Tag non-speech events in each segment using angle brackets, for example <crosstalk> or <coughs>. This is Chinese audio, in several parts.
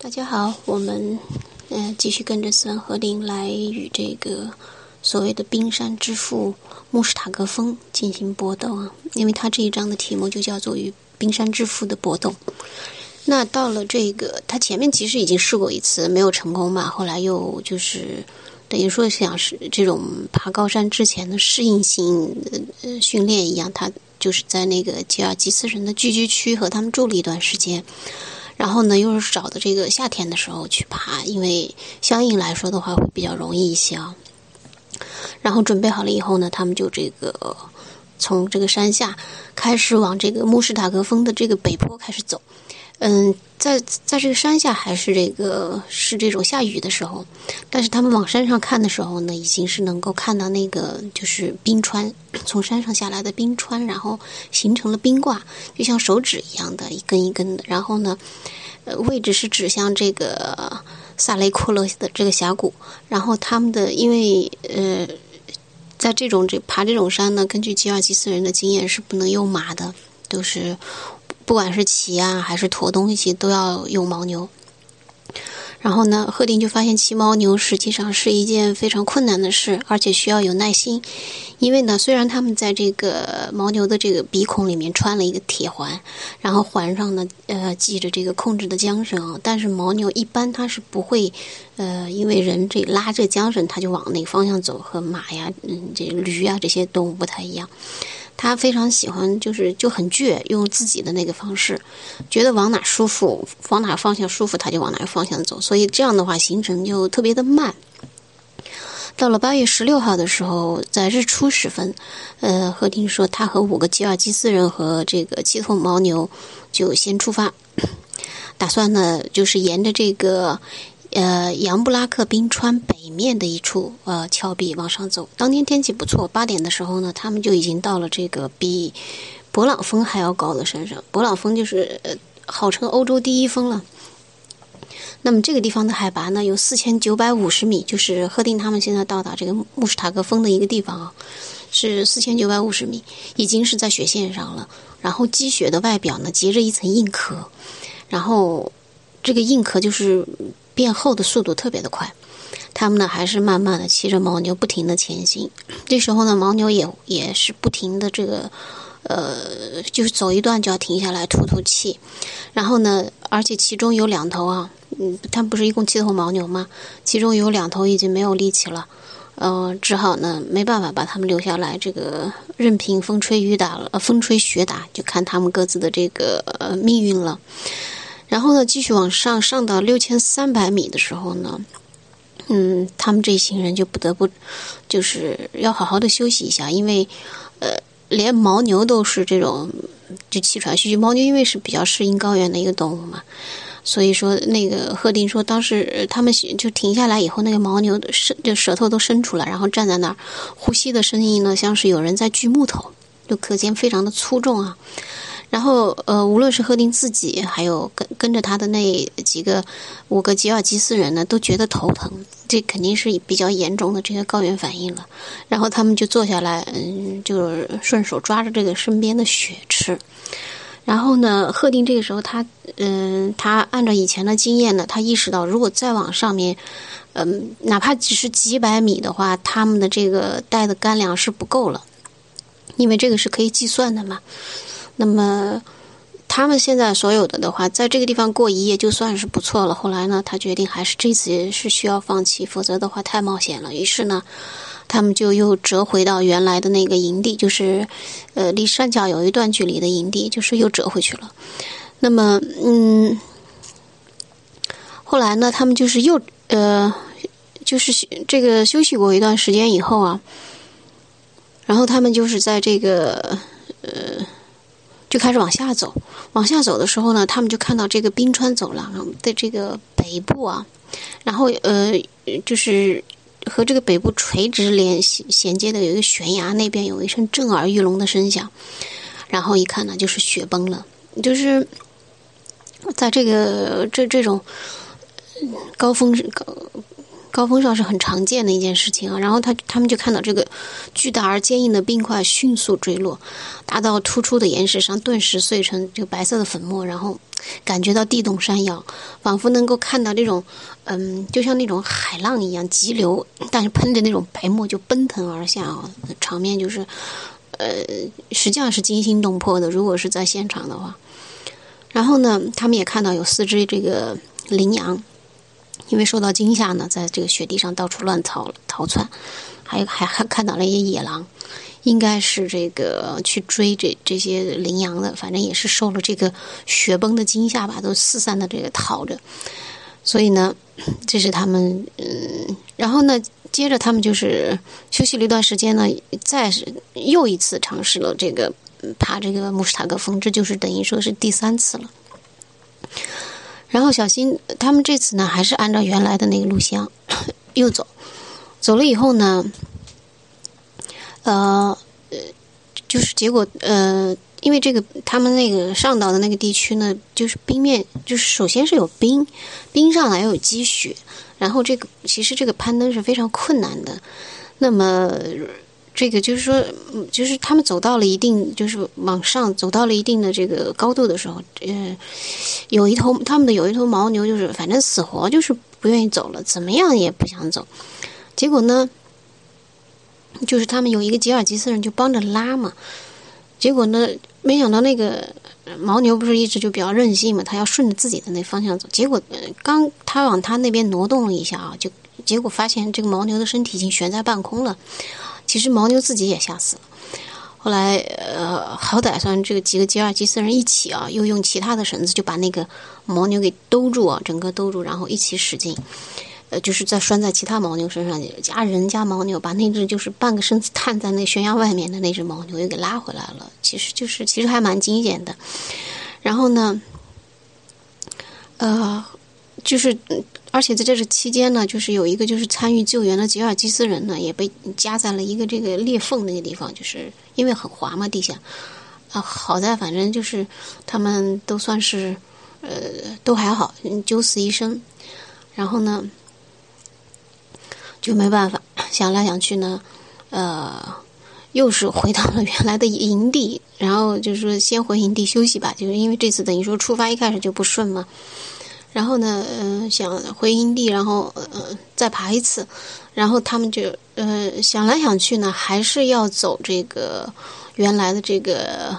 大家好，我们呃继续跟着斯文和林来与这个所谓的冰山之父穆什塔格峰进行搏斗啊，因为他这一章的题目就叫做与冰山之父的搏斗。那到了这个，他前面其实已经试过一次，没有成功嘛，后来又就是等于说像是这种爬高山之前的适应性呃训练一样，他就是在那个吉尔吉斯人的聚居区和他们住了一段时间。然后呢，又是找的这个夏天的时候去爬，因为相应来说的话会比较容易一些啊。然后准备好了以后呢，他们就这个从这个山下开始往这个穆士塔格峰的这个北坡开始走。嗯，在在这个山下还是这个是这种下雨的时候，但是他们往山上看的时候呢，已经是能够看到那个就是冰川从山上下来的冰川，然后形成了冰挂，就像手指一样的一根一根的。然后呢，呃，位置是指向这个萨雷库勒的这个峡谷。然后他们的因为呃，在这种这爬这种山呢，根据吉尔吉斯人的经验是不能用马的，都是。不管是骑啊还是驮东西，都要用牦牛。然后呢，赫定就发现骑牦牛实际上是一件非常困难的事，而且需要有耐心。因为呢，虽然他们在这个牦牛的这个鼻孔里面穿了一个铁环，然后环上呢呃系着这个控制的缰绳，但是牦牛一般它是不会呃因为人这拉这缰绳，它就往那个方向走，和马呀、嗯这驴啊这些动物不太一样。他非常喜欢，就是就很倔，用自己的那个方式，觉得往哪舒服，往哪方向舒服，他就往哪个方向走。所以这样的话，行程就特别的慢。到了八月十六号的时候，在日出时分，呃，赫丁说他和五个吉尔吉斯人和这个七头牦牛就先出发，<coughs> 打算呢就是沿着这个。呃，杨布拉克冰川北面的一处呃峭壁往上走。当天天气不错，八点的时候呢，他们就已经到了这个比勃朗峰还要高的山上。勃朗峰就是号称欧洲第一峰了。那么这个地方的海拔呢有四千九百五十米，就是赫定他们现在到达这个穆什塔格峰的一个地方啊，是四千九百五十米，已经是在雪线上了。然后积雪的外表呢结着一层硬壳，然后这个硬壳就是。变厚的速度特别的快，他们呢还是慢慢的骑着牦牛不停的前行。这时候呢，牦牛也也是不停的这个，呃，就是走一段就要停下来吐吐气。然后呢，而且其中有两头啊，嗯，他们不是一共七头牦牛吗？其中有两头已经没有力气了，呃，只好呢没办法把他们留下来，这个任凭风吹雨打了，呃，风吹雪打，就看他们各自的这个呃命运了。然后呢，继续往上上到六千三百米的时候呢，嗯，他们这一行人就不得不就是要好好的休息一下，因为呃，连牦牛都是这种就气喘吁吁。牦牛因为是比较适应高原的一个动物嘛，所以说那个赫定说，当时他们就停下来以后，那个牦牛伸就舌头都伸出来，然后站在那儿，呼吸的声音呢，像是有人在锯木头，就可见非常的粗重啊。然后，呃，无论是赫定自己，还有跟跟着他的那几个五个吉尔吉斯人呢，都觉得头疼，这肯定是比较严重的这个高原反应了。然后他们就坐下来，嗯，就顺手抓着这个身边的雪吃。然后呢，赫定这个时候他，嗯，他按照以前的经验呢，他意识到，如果再往上面，嗯，哪怕只是几百米的话，他们的这个带的干粮是不够了，因为这个是可以计算的嘛。那么，他们现在所有的的话，在这个地方过一夜就算是不错了。后来呢，他决定还是这次是需要放弃，否则的话太冒险了。于是呢，他们就又折回到原来的那个营地，就是呃离山脚有一段距离的营地，就是又折回去了。那么，嗯，后来呢，他们就是又呃，就是这个休息过一段时间以后啊，然后他们就是在这个呃。就开始往下走，往下走的时候呢，他们就看到这个冰川走廊的这个北部啊，然后呃，就是和这个北部垂直连衔接的有一个悬崖，那边有一声震耳欲聋的声响，然后一看呢，就是雪崩了，就是在这个这这种高峰高高峰上是很常见的一件事情啊。然后他他们就看到这个巨大而坚硬的冰块迅速坠落，打到突出的岩石上，顿时碎成这个白色的粉末，然后感觉到地动山摇，仿佛能够看到这种嗯，就像那种海浪一样急流，但是喷着那种白沫就奔腾而下啊，场面就是呃，实际上是惊心动魄的。如果是在现场的话，然后呢，他们也看到有四只这个羚羊。因为受到惊吓呢，在这个雪地上到处乱逃逃窜，还还还看到了一些野狼，应该是这个去追这这些羚羊的，反正也是受了这个雪崩的惊吓吧，都四散的这个逃着。所以呢，这是他们嗯，然后呢，接着他们就是休息了一段时间呢，再是又一次尝试了这个爬这个穆斯塔格峰，这就是等于说是第三次了。然后小新他们这次呢，还是按照原来的那个路线 <coughs> 又走，走了以后呢，呃呃，就是结果呃，因为这个他们那个上岛的那个地区呢，就是冰面，就是首先是有冰，冰上来又有积雪，然后这个其实这个攀登是非常困难的，那么。这个就是说，就是他们走到了一定，就是往上走到了一定的这个高度的时候，呃，有一头他们的有一头牦牛，就是反正死活就是不愿意走了，怎么样也不想走。结果呢，就是他们有一个吉尔吉斯人就帮着拉嘛。结果呢，没想到那个牦牛不是一直就比较任性嘛，他要顺着自己的那方向走。结果刚他往他那边挪动了一下啊，就结果发现这个牦牛的身体已经悬在半空了。其实牦牛自己也吓死了，后来呃，好歹算这个几个吉尔吉斯人一起啊，又用其他的绳子就把那个牦牛给兜住啊，整个兜住，然后一起使劲，呃，就是在拴在其他牦牛身上，加人加牦牛，把那只就是半个身子探在那悬崖外面的那只牦牛又给拉回来了。其实就是其实还蛮惊险的。然后呢，呃，就是。而且在这个期间呢，就是有一个就是参与救援的吉尔吉斯人呢，也被夹在了一个这个裂缝那个地方，就是因为很滑嘛地下，啊，好在反正就是他们都算是呃都还好，九死一生。然后呢，就没办法，想来想去呢，呃，又是回到了原来的营地，然后就是说先回营地休息吧，就是因为这次等于说出发一开始就不顺嘛。然后呢，嗯，想回营地，然后呃再爬一次，然后他们就呃想来想去呢，还是要走这个原来的这个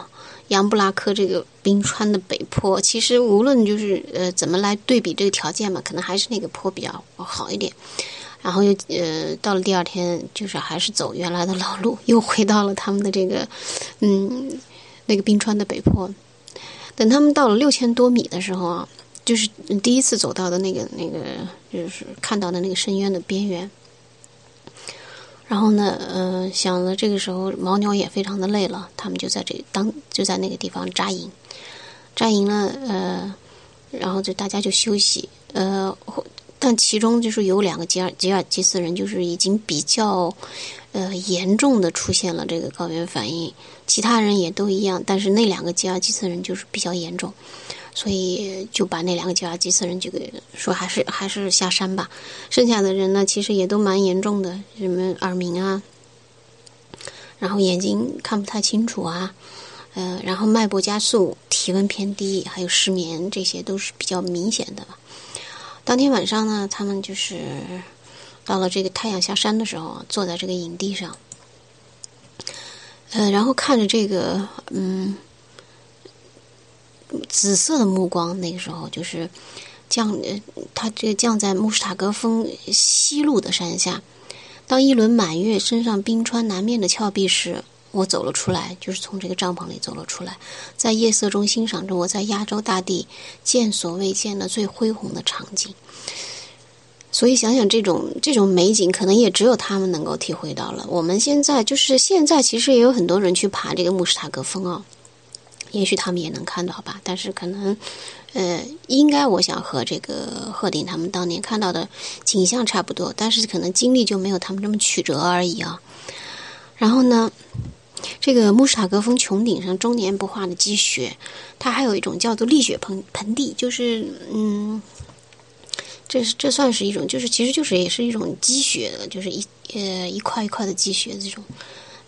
杨布拉克这个冰川的北坡。其实无论就是呃怎么来对比这个条件嘛，可能还是那个坡比较好一点。然后又呃到了第二天，就是还是走原来的老路，又回到了他们的这个嗯那个冰川的北坡。等他们到了六千多米的时候啊。就是第一次走到的那个那个，就是看到的那个深渊的边缘。然后呢，呃，想着这个时候牦牛也非常的累了，他们就在这当就在那个地方扎营，扎营了，呃，然后就大家就休息，呃，但其中就是有两个吉尔吉尔吉斯人，就是已经比较呃严重的出现了这个高原反应，其他人也都一样，但是那两个吉尔吉斯人就是比较严重。所以就把那两个吉尔吉斯人就给说还是还是下山吧，剩下的人呢其实也都蛮严重的，什么耳鸣啊，然后眼睛看不太清楚啊，呃，然后脉搏加速、体温偏低，还有失眠，这些都是比较明显的。当天晚上呢，他们就是到了这个太阳下山的时候，坐在这个营地上，呃，然后看着这个嗯。紫色的目光，那个时候就是降，呃他这个降在穆斯塔格峰西路的山下。当一轮满月升上冰川南面的峭壁时，我走了出来，就是从这个帐篷里走了出来，在夜色中欣赏着我在亚洲大地见所未见的最恢宏的场景。所以想想这种这种美景，可能也只有他们能够体会到了。我们现在就是现在，其实也有很多人去爬这个穆斯塔格峰啊。也许他们也能看到吧，但是可能，呃，应该我想和这个贺鼎他们当年看到的景象差不多，但是可能经历就没有他们这么曲折而已啊。然后呢，这个穆斯塔格峰穹顶上终年不化的积雪，它还有一种叫做立雪盆盆地，就是嗯，这是这算是一种，就是其实就是也是一种积雪的，就是一呃一块一块的积雪这种，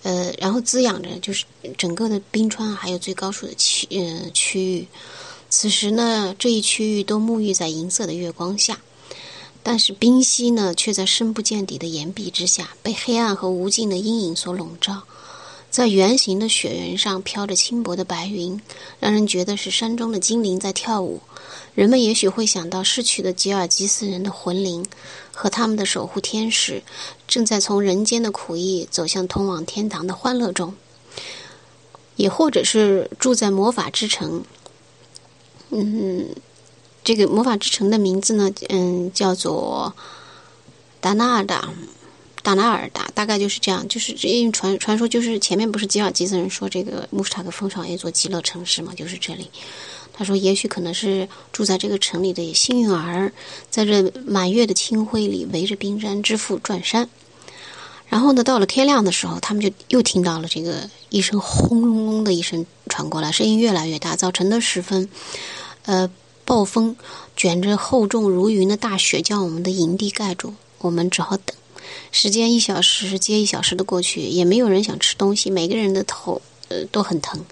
呃，然后滋养着就是整个的冰川还有最高处的区呃区域。此时呢，这一区域都沐浴在银色的月光下，但是冰溪呢，却在深不见底的岩壁之下，被黑暗和无尽的阴影所笼罩。在圆形的雪原上飘着轻薄的白云，让人觉得是山中的精灵在跳舞。人们也许会想到逝去的吉尔吉斯人的魂灵和他们的守护天使，正在从人间的苦役走向通往天堂的欢乐中。也或者是住在魔法之城。嗯，这个魔法之城的名字呢，嗯，叫做达纳达。达纳尔达大概就是这样，就是因为传传说就是前面不是吉尔吉斯人说这个穆斯塔格峰上有一座极乐城市嘛，就是这里。他说也许可能是住在这个城里的幸运儿，在这满月的清辉里围着冰山之父转山。然后呢，到了天亮的时候，他们就又听到了这个一声轰隆隆的一声传过来，声音越来越大。早晨的时分，呃，暴风卷着厚重如云的大雪将我们的营地盖住，我们只好等。时间一小时接一小时的过去，也没有人想吃东西，每个人的头呃都很疼。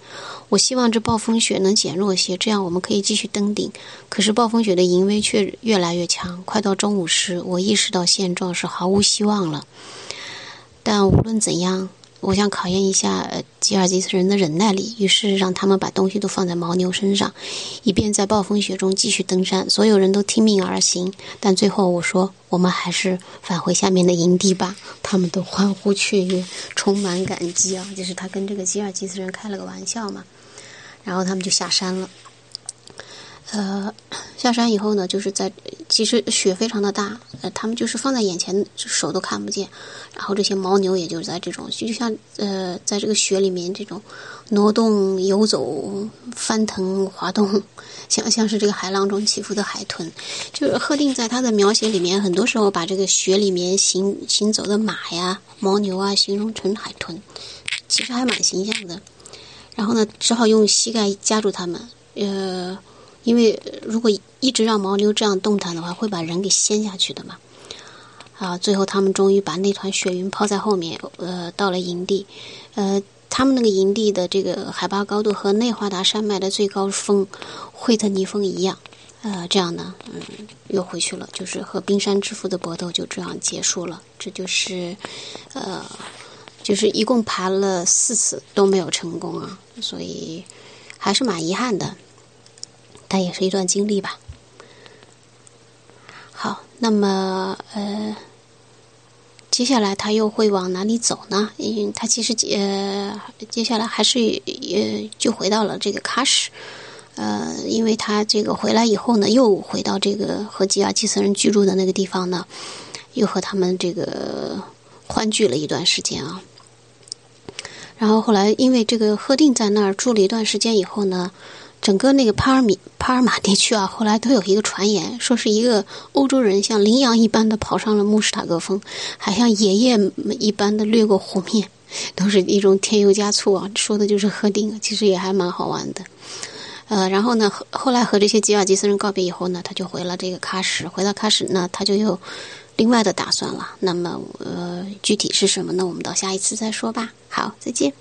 我希望这暴风雪能减弱些，这样我们可以继续登顶。可是暴风雪的淫威却越来越强。快到中午时，我意识到现状是毫无希望了。但无论怎样。我想考验一下吉尔吉斯人的忍耐力，于是让他们把东西都放在牦牛身上，以便在暴风雪中继续登山。所有人都听命而行，但最后我说：“我们还是返回下面的营地吧。”他们都欢呼雀跃，充满感激啊！就是他跟这个吉尔吉斯人开了个玩笑嘛，然后他们就下山了。呃，<clears throat> 下山以后呢，就是在其实雪非常的大，呃，他们就是放在眼前，手都看不见。然后这些牦牛也就在这种，就像呃，在这个雪里面这种挪动、游走、翻腾、滑动，像像是这个海浪中起伏的海豚。就是赫定在他的描写里面，很多时候把这个雪里面行行走的马呀、牦牛啊，形容成海豚，其实还蛮形象的。然后呢，只好用膝盖夹住它们，呃。因为如果一直让牦牛这样动弹的话，会把人给掀下去的嘛。啊，最后他们终于把那团雪云抛在后面，呃，到了营地。呃，他们那个营地的这个海拔高度和内华达山脉的最高峰惠特尼峰一样。呃，这样呢，嗯，又回去了，就是和冰山之父的搏斗就这样结束了。这就是，呃，就是一共爬了四次都没有成功啊，所以还是蛮遗憾的。但也是一段经历吧。好，那么呃，接下来他又会往哪里走呢？因为他其实呃，接下来还是呃，就回到了这个喀什。呃，因为他这个回来以后呢，又回到这个和吉尔吉斯人居住的那个地方呢，又和他们这个欢聚了一段时间啊。然后后来，因为这个赫定在那儿住了一段时间以后呢。整个那个帕尔米帕尔马地区啊，后来都有一个传言，说是一个欧洲人像羚羊一般的跑上了穆斯塔格峰，还像野雁一般的掠过湖面，都是一种添油加醋啊，说的就是赫定，其实也还蛮好玩的。呃，然后呢，后来和这些吉尔吉斯人告别以后呢，他就回了这个喀什，回到喀什呢，他就有另外的打算了。那么，呃，具体是什么呢？我们到下一次再说吧。好，再见。